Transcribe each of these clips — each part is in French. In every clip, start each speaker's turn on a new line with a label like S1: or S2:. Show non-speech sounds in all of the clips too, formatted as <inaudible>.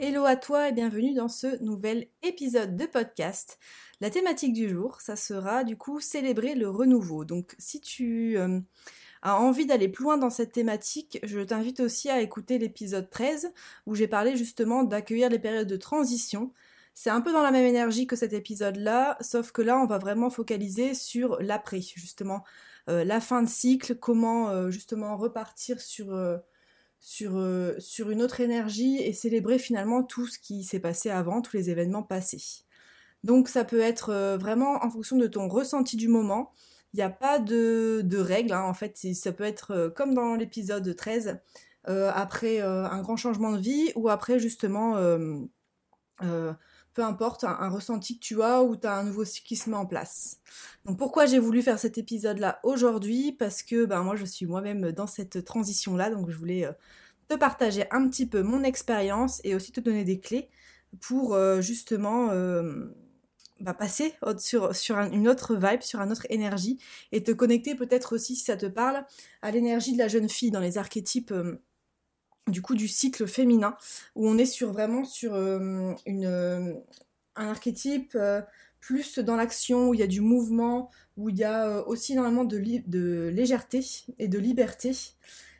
S1: Hello à toi et bienvenue dans ce nouvel épisode de podcast. La thématique du jour, ça sera du coup célébrer le renouveau. Donc si tu euh, as envie d'aller plus loin dans cette thématique, je t'invite aussi à écouter l'épisode 13 où j'ai parlé justement d'accueillir les périodes de transition. C'est un peu dans la même énergie que cet épisode-là, sauf que là on va vraiment focaliser sur l'après, justement euh, la fin de cycle, comment euh, justement repartir sur sur, euh, sur une autre énergie et célébrer finalement tout ce qui s'est passé avant, tous les événements passés. Donc ça peut être euh, vraiment en fonction de ton ressenti du moment. Il n'y a pas de, de règles, hein. en fait ça peut être euh, comme dans l'épisode 13, après un grand changement de vie ou après justement peu importe, un, ressenti que tu as ou tu as un nouveau cycle qui se met en place. Donc pourquoi j'ai voulu faire cet épisode-là aujourd'hui? Parce que ben, moi je suis moi-même dans cette transition-là, donc je voulais euh, te partager un petit peu mon expérience et aussi te donner des clés pour euh, justement euh, bah, passer sur, sur une autre vibe, sur une autre énergie et te connecter peut-être aussi, si ça te parle, à l'énergie de la jeune fille dans les archétypes du coup du cycle féminin où on est sur vraiment sur euh, une, euh, un archétype euh, plus dans l'action où il y a du mouvement où il y a aussi énormément de, de légèreté et de liberté.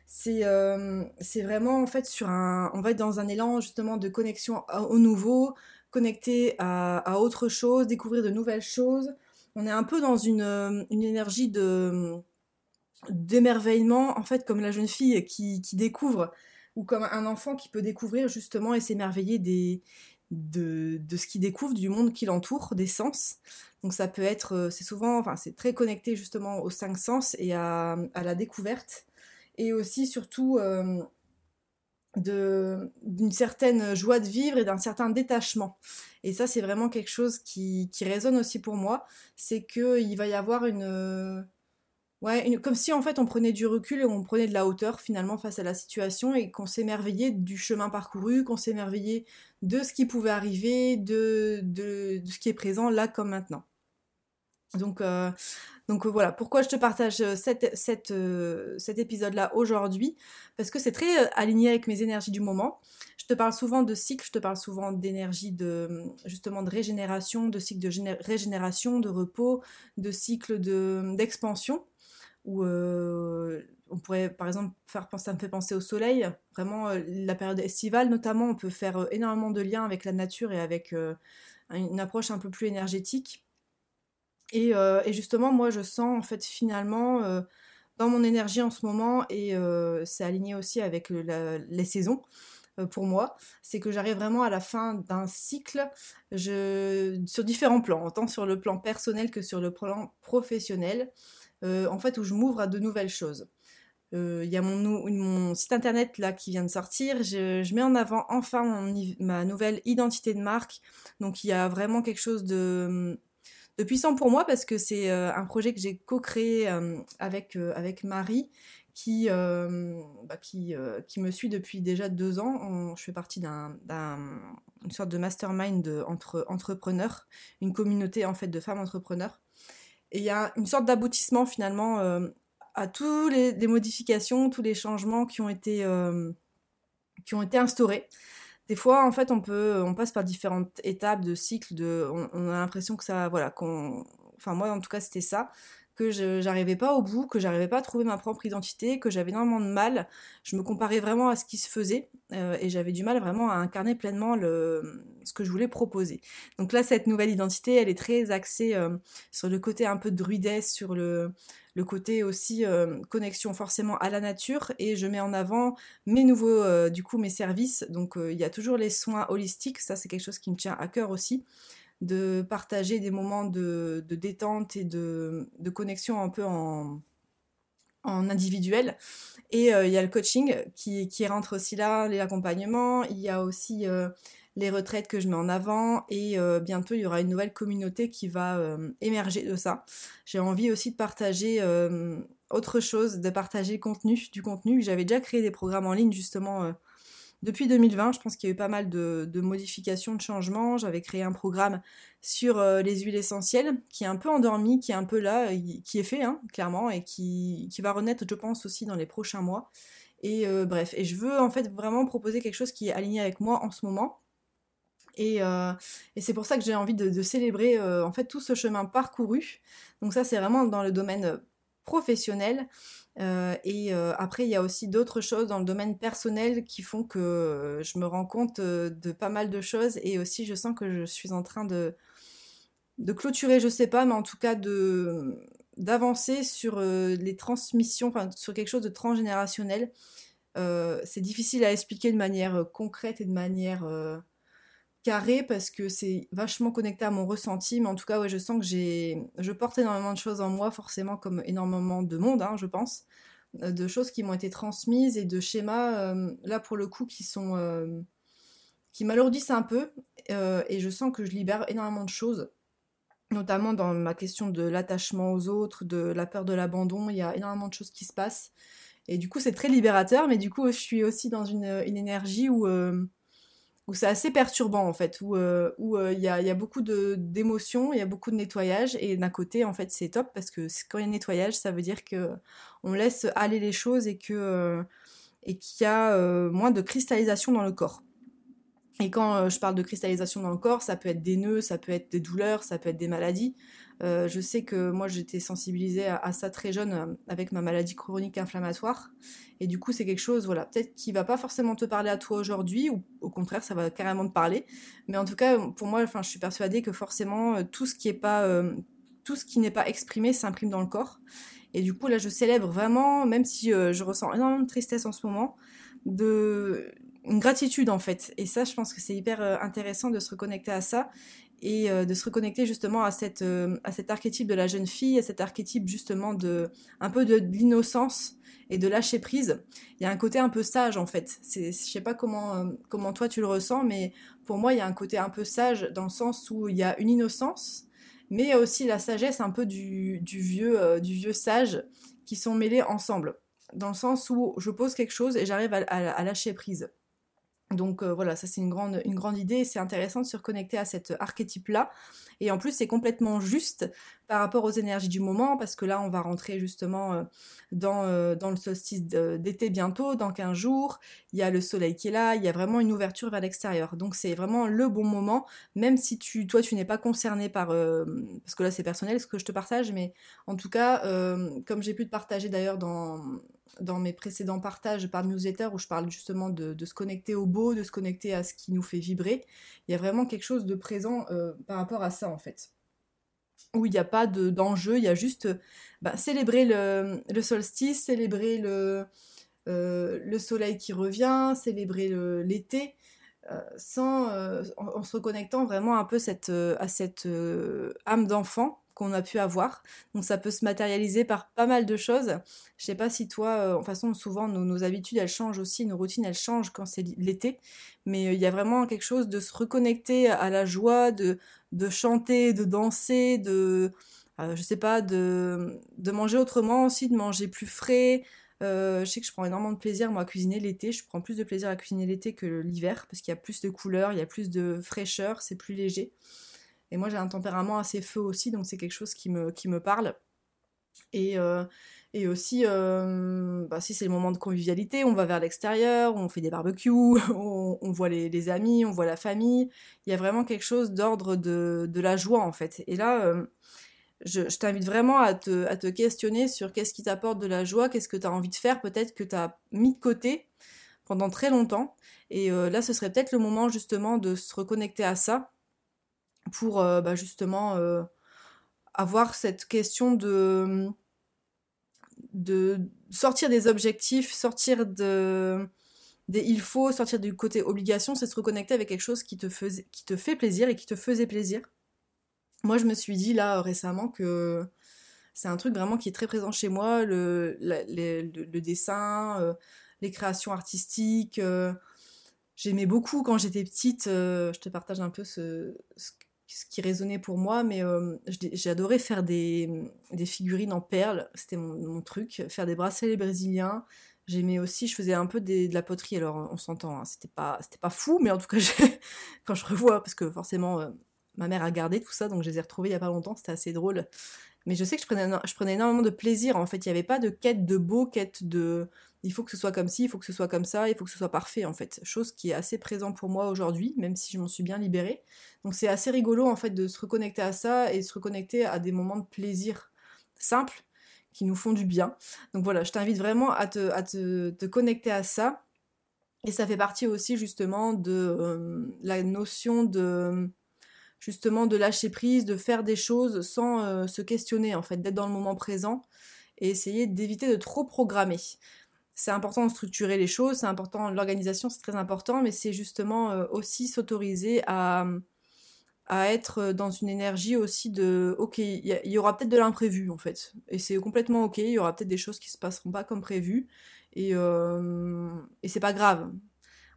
S1: C'est vraiment en fait sur un on va être dans un élan justement de connexion au nouveau connecté à, à, autre chose découvrir de nouvelles choses. On est un peu dans une, une énergie de d'émerveillement en fait comme la jeune fille qui découvre ou comme un enfant qui peut découvrir justement et s'émerveiller de, ce qu'il découvre, du monde qui l'entoure, des sens. Donc ça peut être, euh, c'est souvent, enfin c'est très connecté justement aux cinq sens et à, la découverte. Et aussi surtout euh, d'une certaine joie de vivre et d'un certain détachement. Et ça c'est vraiment quelque chose qui, qui résonne aussi pour moi, c'est qu'il va y avoir une Ouais, comme si en fait on prenait du recul et on prenait de la hauteur finalement face à la situation et qu'on s'émerveillait du chemin parcouru, qu'on s'émerveillait de ce qui pouvait arriver, de, de, ce qui est présent là comme maintenant. Donc, euh, donc euh, voilà, pourquoi je te partage euh, cet épisode-là aujourd'hui? Parce que c'est très aligné avec mes énergies du moment. Je te parle souvent de cycle, je te parle souvent d'énergie de justement de régénération, de cycle de régénération, de repos, de cycle d'expansion où euh, on pourrait par exemple faire penser, ça me fait penser au soleil, vraiment euh, la période estivale notamment, on peut faire euh, énormément de liens avec la nature et avec une approche un peu plus énergétique. Et, justement, moi je sens en fait finalement dans mon énergie en ce moment, et c'est aligné aussi avec les saisons pour moi, c'est que j'arrive vraiment à la fin d'un cycle sur différents plans, tant sur le plan personnel que sur le plan professionnel. Euh, en fait, où je m'ouvre à de nouvelles choses. Euh, il y a mon, site internet là qui vient de sortir. Je, mets en avant enfin ma nouvelle identité de marque. Donc il y a vraiment quelque chose de, puissant pour moi parce que c'est euh, un projet que j'ai co-créé avec, avec Marie qui, bah, qui, me suit depuis déjà deux ans. je fais partie d'une sorte de mastermind entre entrepreneurs, une communauté en fait de femmes entrepreneurs. Et il y a une sorte d'aboutissement finalement euh, à toutes les, modifications, tous les changements qui ont été, euh, qui ont été instaurés. Des fois, en fait, on peut, on passe par différentes étapes de cycle. De, on, a l'impression que ça, voilà, qu'on, enfin moi en tout cas c'était ça, que je j'arrivais pas au bout, que j'arrivais pas à trouver ma propre identité, que j'avais énormément de mal. Je me comparais vraiment à ce qui se faisait euh, et j'avais du mal vraiment à incarner pleinement le, ce que je voulais proposer. Donc là, cette nouvelle identité, elle est très axée euh, sur le côté un peu druidesque, sur le, le côté aussi euh, connexion forcément à la nature et je mets en avant mes nouveaux, du coup, mes services. Donc il y a toujours les soins holistiques, ça c'est quelque chose qui me tient à cœur aussi de partager des moments de, détente et de, connexion un peu en, individuel. Et il y a le coaching qui, qui rentre aussi là, les accompagnements. Il y a aussi les retraites que je mets en avant et euh, bientôt il y aura une nouvelle communauté qui va euh, émerger de ça. J'ai envie aussi de partager euh, autre chose, de partager du contenu. J'avais déjà créé des programmes en ligne justement depuis 2020. Je pense qu'il y a eu pas mal de, modifications, de changements. J'avais créé un programme sur les huiles essentielles qui est un peu endormi, qui est un peu là, qui est fait hein, clairement et qui, va renaître je pense aussi dans les prochains mois. Et bref, et je veux en fait vraiment proposer quelque chose qui est aligné avec moi en ce moment euh, et, c'est pour ça que j'ai envie de, célébrer euh, en fait tout ce chemin parcouru. Donc ça, c'est vraiment dans le domaine euh, et après, il y a aussi d'autres choses dans le domaine personnel qui font que je me rends compte de pas mal de choses. Et aussi, je sens que je suis en train de, de clôturer, je sais pas, mais en tout cas de d'avancer sur les transmissions, sur quelque chose de transgénérationnel. c'est difficile à expliquer de manière concrète et de manière carré parce que c'est vachement connecté à mon ressenti, mais en tout cas, ouais, je sens que j'ai, je porte énormément de choses en moi, forcément, comme énormément de monde, hein, je pense, euh, de choses qui m'ont été transmises et de schémas, euh, là pour le coup, qui sont, euh, qui m'alourdissent un peu, et je sens que je libère énormément de choses, notamment dans ma question de l'attachement aux autres, de la peur de l'abandon, il y a énormément de choses qui se passent, et du coup, c'est très libérateur, mais du coup, je suis aussi dans une, une énergie où où c'est assez perturbant en fait, où euh, euh, il y, a, beaucoup d'émotions, il y a beaucoup de nettoyage, et d'un côté en fait c'est top parce que quand il y a nettoyage, ça veut dire que on laisse aller les choses et que euh, et qu'il y a moins de cristallisation dans le corps. Et quand je parle de cristallisation dans le corps, ça peut être des nœuds, ça peut être des douleurs, ça peut être des maladies. Euh, je sais que moi j'étais sensibilisée à, ça très jeune euh, avec ma maladie chronique inflammatoire. Et du coup c'est quelque chose, voilà, peut-être qui va pas forcément te parler à toi aujourd'hui, ou au contraire ça va carrément te parler. Mais en tout cas pour moi, je suis persuadée que forcément euh, tout ce qui n'est pas exprimé s'imprime dans le corps. Et du coup là je célèbre vraiment, même si je ressens énormément de tristesse en ce moment, de une gratitude en fait. Et ça, je pense que c'est hyper intéressant de se reconnecter à ça et euh, de se reconnecter justement à, cette, euh, à cet archétype de la jeune fille, à cet archétype justement de un peu de, l'innocence et de lâcher prise. Il y a un côté un peu sage en fait. Je sais pas comment, euh, comment toi tu le ressens, mais pour moi il y a un côté un peu sage dans le sens où il y a une innocence, mais il y a aussi la sagesse un peu du, du vieux, du vieux sage qui sont mêlés ensemble. Dans le sens où je pose quelque chose et j'arrive à lâcher prise. Donc euh, voilà, ça c'est une grande, une grande idée c'est intéressant de se reconnecter à cet archétype-là. Et en plus, c'est complètement juste par rapport aux énergies du moment, parce que là, on va rentrer justement euh, dans, euh, dans le solstice d'été bientôt, dans 15 jours. Il y a le soleil qui est là, il y a vraiment une ouverture vers l'extérieur. Donc c'est vraiment le bon moment, même si tu, toi, tu n'es pas concerné par... parce que là, c'est personnel ce que je te partage, mais en tout cas, comme j'ai pu te partager d'ailleurs dans dans mes précédents partages par newsletter où je parle justement de, se connecter au beau, de se connecter à ce qui nous fait vibrer. Il y a vraiment quelque chose de présent euh, par rapport à ça en fait. Où il n'y a pas d'enjeu, il y a juste bah, célébrer le, solstice, célébrer le, euh, le soleil qui revient, célébrer l'été. Euh, sans en, se reconnectant vraiment un peu à cette âme d'enfant qu'on a pu avoir. Donc ça peut se matérialiser par pas mal de choses. Je sais pas si toi, euh, en façon, souvent nos, habitudes elles changent aussi, nos routines elles changent quand c'est l'été, mais euh, il y a vraiment quelque chose de se reconnecter à la joie, de, chanter, de danser, de, euh, je sais pas, de, de manger autrement aussi, de manger plus frais. je sais que je prends énormément de plaisir moi à cuisiner l'été. Je prends plus de plaisir à cuisiner l'été que l'hiver parce qu'il y a plus de couleurs, il y a plus de fraîcheur, c'est plus léger. Et moi, j'ai un tempérament assez feu aussi, donc c'est quelque chose qui me, qui me parle. Et, euh, et aussi, euh, bah, si c'est le moment de convivialité, on va vers l'extérieur, on fait des barbecues, <laughs> on, voit les, les, amis, on voit la famille. Il y a vraiment quelque chose d'ordre de, de, la joie, en fait. Et là, euh, je, je t'invite vraiment à te, à te questionner sur qu'est-ce qui t'apporte de la joie, qu'est-ce que tu as envie de faire, peut-être que tu as mis de côté pendant très longtemps. Et là, ce serait peut-être le moment justement de se reconnecter à ça pour euh, bah, justement euh, avoir cette question de, de sortir des objectifs, sortir de des il faut, sortir du côté obligation, c'est se reconnecter avec quelque chose qui te, faisait, qui te fait plaisir et qui te faisait plaisir. Moi, je me suis dit là récemment que c'est un truc vraiment qui est très présent chez moi, le, dessin, les créations artistiques. J'aimais beaucoup quand j'étais petite, je te partage un peu ce, ce qui résonnait pour moi, mais j'adorais faire des, des, figurines en perles, c'était mon, truc, faire des bracelets brésiliens. J'aimais aussi, je faisais un peu de la poterie, alors on s'entend, hein, c'était pas, pas fou, mais en tout cas, <laughs> quand je revois, parce que forcément, ma mère a gardé tout ça, donc je les ai retrouvés il y a pas longtemps, c'était assez drôle. Mais je sais que je prenais, je prenais énormément de plaisir, en fait, il n'y avait pas de quête de beau, quête de, il faut que ce soit comme ci, il faut que ce soit comme ça, il faut que ce soit parfait en fait. Chose qui est assez présente pour moi aujourd'hui, même si je m'en suis bien libérée. Donc c'est assez rigolo en fait de se reconnecter à ça et de se reconnecter à des moments de plaisir simples qui nous font du bien. Donc voilà, je t'invite vraiment à te, te, connecter à ça. Et ça fait partie aussi justement de euh, la notion de justement de lâcher prise, de faire des choses sans euh, se questionner en fait, d'être dans le moment présent et essayer d'éviter de trop programmer c'est important de structurer les choses, c'est important, l'organisation c'est très important, mais c'est justement euh, aussi s'autoriser à, à être dans une énergie aussi de ok, il y, aura peut-être de l'imprévu en fait, et c'est complètement ok, il y aura peut-être des choses qui se passeront pas comme prévu, et, euh, et c'est pas grave.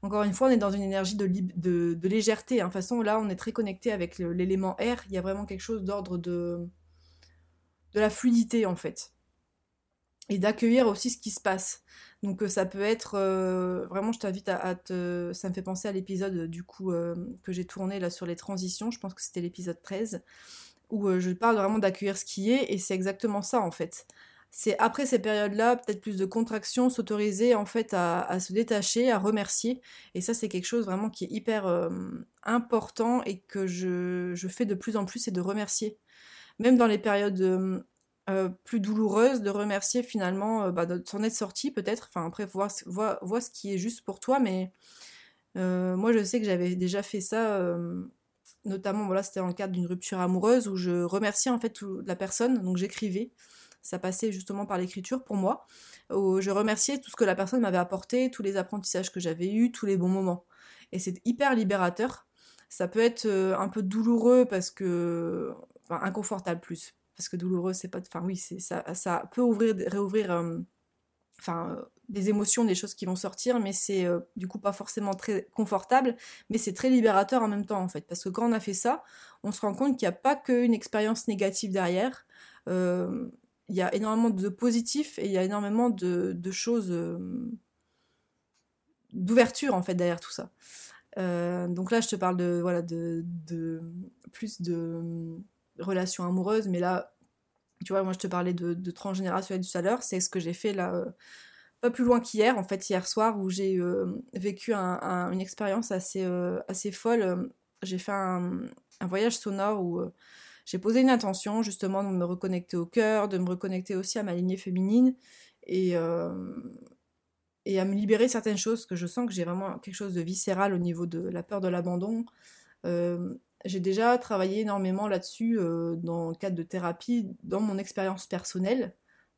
S1: Encore une fois, on est dans une énergie de, légèreté. De toute façon, là, on est très connecté avec l'élément R. Il y a vraiment quelque chose d'ordre de, de la fluidité, en fait. Et d'accueillir aussi ce qui se passe. Donc euh, ça peut être euh, vraiment, je t'invite à, te. Ça me fait penser à l'épisode euh, du coup que j'ai tourné là sur les transitions. Je pense que c'était l'épisode 13 où je parle vraiment d'accueillir ce qui est et c'est exactement ça en fait. C'est après ces périodes-là, peut-être plus de contraction, s'autoriser en fait à, se détacher, à remercier. Et ça, c'est quelque chose vraiment qui est hyper important et que je, je, fais de plus en plus, c'est de remercier. Même dans les périodes euh, plus douloureuse de remercier finalement euh, bah, de s'en être sorti peut-être. Enfin après, voir, ce qui est juste pour toi, mais euh, moi je sais que j'avais déjà fait ça, notamment voilà, c'était dans le cadre d'une rupture amoureuse où je remerciais en fait la personne, donc j'écrivais. Ça passait justement par l'écriture pour moi. Où je remerciais tout ce que la personne m'avait apporté, tous les apprentissages que j'avais eus, tous les bons moments. Et c'est hyper libérateur. Ça peut être un peu douloureux parce que. Enfin, inconfortable plus parce que douloureux, c'est pas. Enfin, oui, ça, ça peut ouvrir, réouvrir. Euh, enfin, euh, des émotions, des choses qui vont sortir, mais c'est euh, du coup pas forcément très confortable, mais c'est très libérateur en même temps en fait, parce que quand on a fait ça, on se rend compte qu'il n'y a pas qu'une expérience négative derrière, il y a énormément de positifs et il y a énormément de, choses, d'ouverture en fait derrière tout ça. donc là, je te parle de, voilà, de, plus de relations amoureuses, mais là, tu vois, moi je te parlais de, de transgénérationnel tout à l'heure, c'est ce que j'ai fait là, euh, pas plus loin qu'hier, en fait, hier soir, où j'ai euh, vécu une expérience assez, euh, assez folle. J'ai fait un, voyage sonore où j'ai posé une intention justement de me reconnecter au cœur, de me reconnecter aussi à ma lignée féminine et, et à me libérer certaines choses, que je sens que j'ai vraiment quelque chose de viscéral au niveau de la peur de l'abandon. J'ai déjà travaillé énormément là-dessus euh, dans le cadre de thérapie, dans mon expérience personnelle,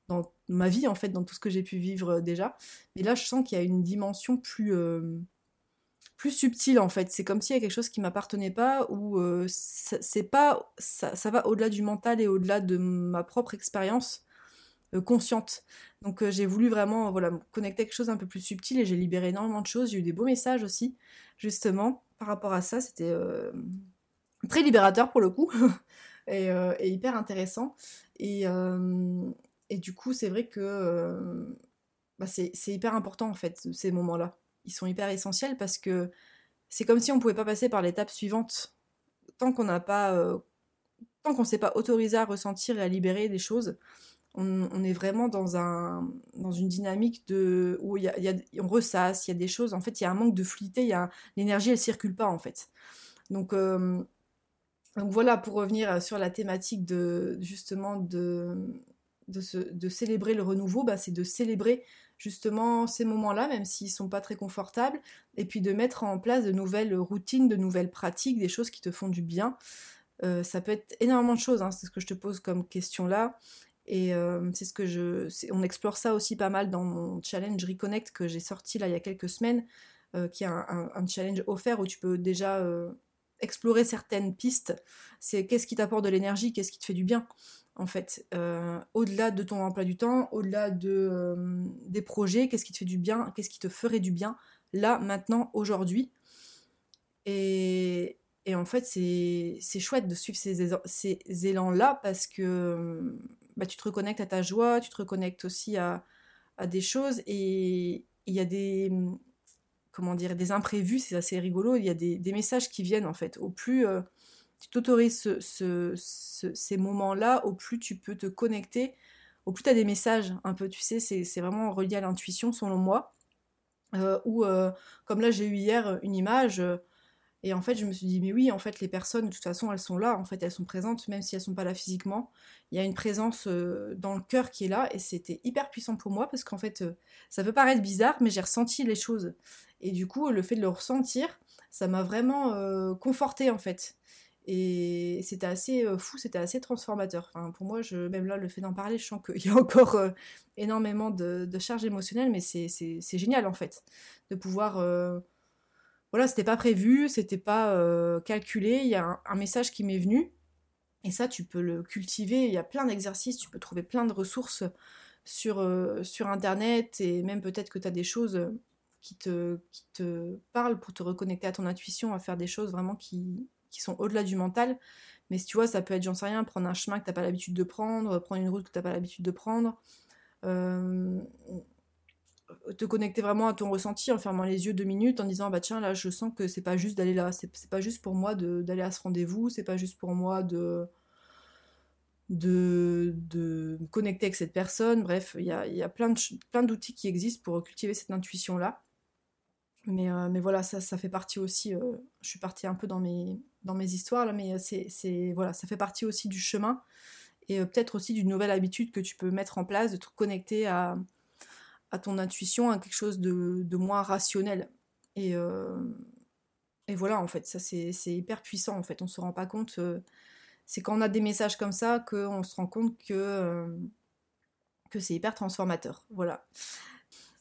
S1: dans ma vie en fait, dans tout ce que j'ai pu vivre euh, déjà. Mais là, je sens qu'il y a une dimension plus, euh, plus subtile en fait. C'est comme s'il y a quelque chose qui m'appartenait pas ou c'est pas ça, va au-delà du mental et au-delà de ma propre expérience consciente. Donc j'ai voulu vraiment voilà connecter à quelque chose un peu plus subtil et j'ai libéré énormément de choses. J'ai eu des beaux messages aussi justement par rapport à ça. C'était très libérateur pour le coup <laughs> euh, et, hyper intéressant. Et, euh, du coup, c'est vrai que euh, bah, c'est hyper important en fait, ces moments-là. Ils sont hyper essentiels parce que c'est comme si on pouvait pas passer par l'étape suivante tant qu'on n'a pas. tant qu'on s'est pas autorisé à ressentir et à libérer des choses, on, est vraiment dans, un, dans une dynamique de, où y y a, on ressasse, il y a des choses, en fait, il y a un manque de fluidité, l'énergie, elle circule pas, en fait. Donc, donc voilà, pour revenir euh, sur la thématique de justement de, de, célébrer le renouveau, bah, c'est de célébrer justement ces moments-là, même s'ils sont pas très confortables, et puis de mettre en place de nouvelles routines, de nouvelles pratiques, des choses qui te font du bien. Euh, ça peut être énormément de choses, hein, c'est ce que je te pose comme question là. Et euh, c'est ce que je. On explore ça aussi pas mal dans mon challenge Reconnect que j'ai sorti là il y a quelques semaines, qui est un, challenge offert où tu peux déjà explorer certaines pistes. C'est qu'est-ce qui t'apporte de l'énergie, qu'est-ce qui te fait du bien. En fait, au-delà de ton emploi du temps, au-delà de, des projets, qu'est-ce qui te fait du bien, qu'est-ce qui te ferait du bien, là, maintenant, aujourd'hui. Et, et en fait, c'est chouette de suivre ces, ces élans-là parce que bah, tu te reconnectes à ta joie, tu te reconnectes aussi à, à des choses et il y a des comment dire des imprévus, c'est assez rigolo. Il y a des, messages qui viennent en fait. Au plus euh, tu t'autorises ce, ces moments-là, au plus tu peux te connecter, au plus tu as des messages un peu, tu sais, c'est vraiment relié à l'intuition selon moi. Euh, ou euh, comme là j'ai eu hier une image et en fait, je me suis dit, mais oui, en fait, les personnes, de toute façon, elles sont là, en fait, elles sont présentes, même si elles sont pas là physiquement. Il y a une présence euh, dans le cœur qui est là, et c'était hyper puissant pour moi, parce qu'en fait, euh, ça peut paraître bizarre, mais j'ai ressenti les choses. Et du coup, le fait de le ressentir, ça m'a vraiment euh, conforté, en fait. Et c'était assez fou, c'était assez transformateur. Pour moi, même là, le fait d'en parler, je sens qu'il y a <laughs> encore énormément de, de charge émotionnelle, mais c'est génial, en fait, de pouvoir voilà, c'était pas prévu, c'était pas euh, calculé, il y a un, message qui m'est venu. Et ça, tu peux le cultiver. Il y a plein d'exercices, tu peux trouver plein de ressources sur, euh, sur Internet et même peut-être que tu as des choses qui te, qui te parlent pour te reconnecter à ton intuition, à faire des choses vraiment qui, qui sont au-delà du mental. Mais si tu vois, ça peut être, j'en sais rien, prendre un chemin que tu n'as pas l'habitude de prendre, prendre une route que tu n'as pas l'habitude de prendre. Euh, te connecter vraiment à ton ressenti en fermant les yeux deux minutes en disant bah tiens là je sens que c'est pas juste d'aller là c'est pas juste pour moi d'aller à ce rendez-vous c'est pas juste pour moi de de, me connecter avec cette personne bref il y a, y a, plein plein d'outils qui existent pour cultiver cette intuition là mais, euh, mais voilà ça, ça fait partie aussi euh, je suis partie un peu dans mes dans mes histoires là mais c'est voilà ça fait partie aussi du chemin et euh, peut-être aussi d'une nouvelle habitude que tu peux mettre en place de te connecter à à ton intuition, à quelque chose de, moins rationnel. Et, euh, et voilà, en fait, ça c'est hyper puissant, en fait, on se rend pas compte. Euh, c'est quand on a des messages comme ça qu'on se rend compte que, euh, que c'est hyper transformateur. Voilà.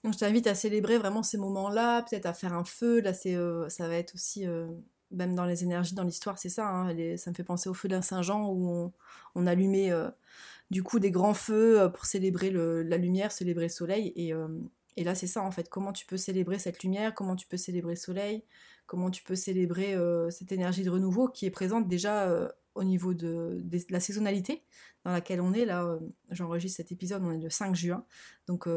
S1: Donc je t'invite à célébrer vraiment ces moments-là, peut-être à faire un feu. Là, c'est, ça va être aussi, même dans les énergies, dans l'histoire, c'est ça. Hein, ça me fait penser au feu d'un Saint-Jean où on, allumait du coup des grands feux euh, pour célébrer la lumière, célébrer le soleil. Euh, et, là, c'est ça en fait. Comment tu peux célébrer cette lumière? Comment tu peux célébrer le soleil? Comment tu peux célébrer euh, cette énergie de renouveau qui est présente déjà au niveau de, la saisonnalité dans laquelle on est. Là, j'enregistre cet épisode, on est le 5 juin. Donc,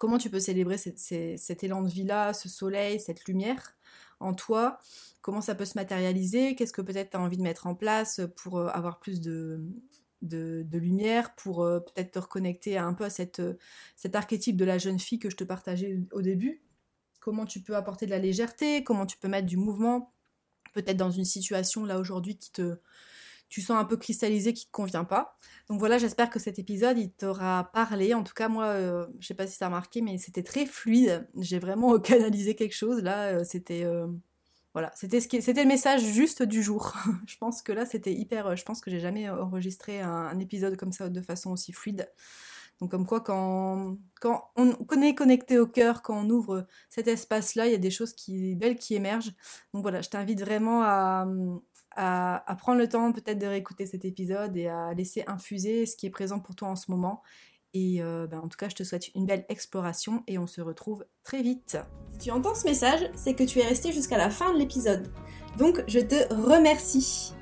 S1: comment tu peux célébrer cet élan de vie-là, ce soleil, cette lumière en toi? Comment ça peut se matérialiser? Qu'est-ce que peut-être tu as envie de mettre en place pour avoir plus de, de, lumière pour euh, peut-être te reconnecter un peu à cette, euh, cet archétype de la jeune fille que je te partageais au début? Comment tu peux apporter de la légèreté, comment tu peux mettre du mouvement, peut-être dans une situation là aujourd'hui qui te tu sens un peu cristallisé qui te convient pas. Donc voilà, j'espère que cet épisode il t'aura parlé. En tout cas, moi, euh, je sais pas si ça a marqué, mais c'était très fluide. J'ai vraiment <laughs> canalisé quelque chose là. C'était voilà, c'était ce qui, c'était le message juste du jour. <laughs> je pense que là, c'était hyper. Euh, je pense que j'ai jamais enregistré un, épisode comme ça de façon aussi fluide. Donc comme quoi, quand, on est connecté au cœur, quand on ouvre cet espace-là, il y a des choses qui, belles qui émergent. Donc voilà, je t'invite vraiment à, prendre le temps peut-être de réécouter cet épisode et à laisser infuser ce qui est présent pour toi en ce moment. Et euh, ben, en tout cas, je te souhaite une belle exploration et on se retrouve très vite.
S2: Si tu entends ce message, c'est que tu es resté jusqu'à la fin de l'épisode. Donc, je te remercie.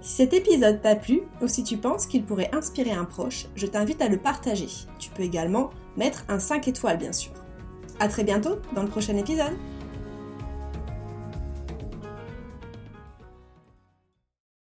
S2: Si cet épisode t'a plu ou si tu penses qu'il pourrait inspirer un proche, je t'invite à le partager. Tu peux également mettre un 5 étoiles, bien sûr. A très bientôt dans le prochain épisode.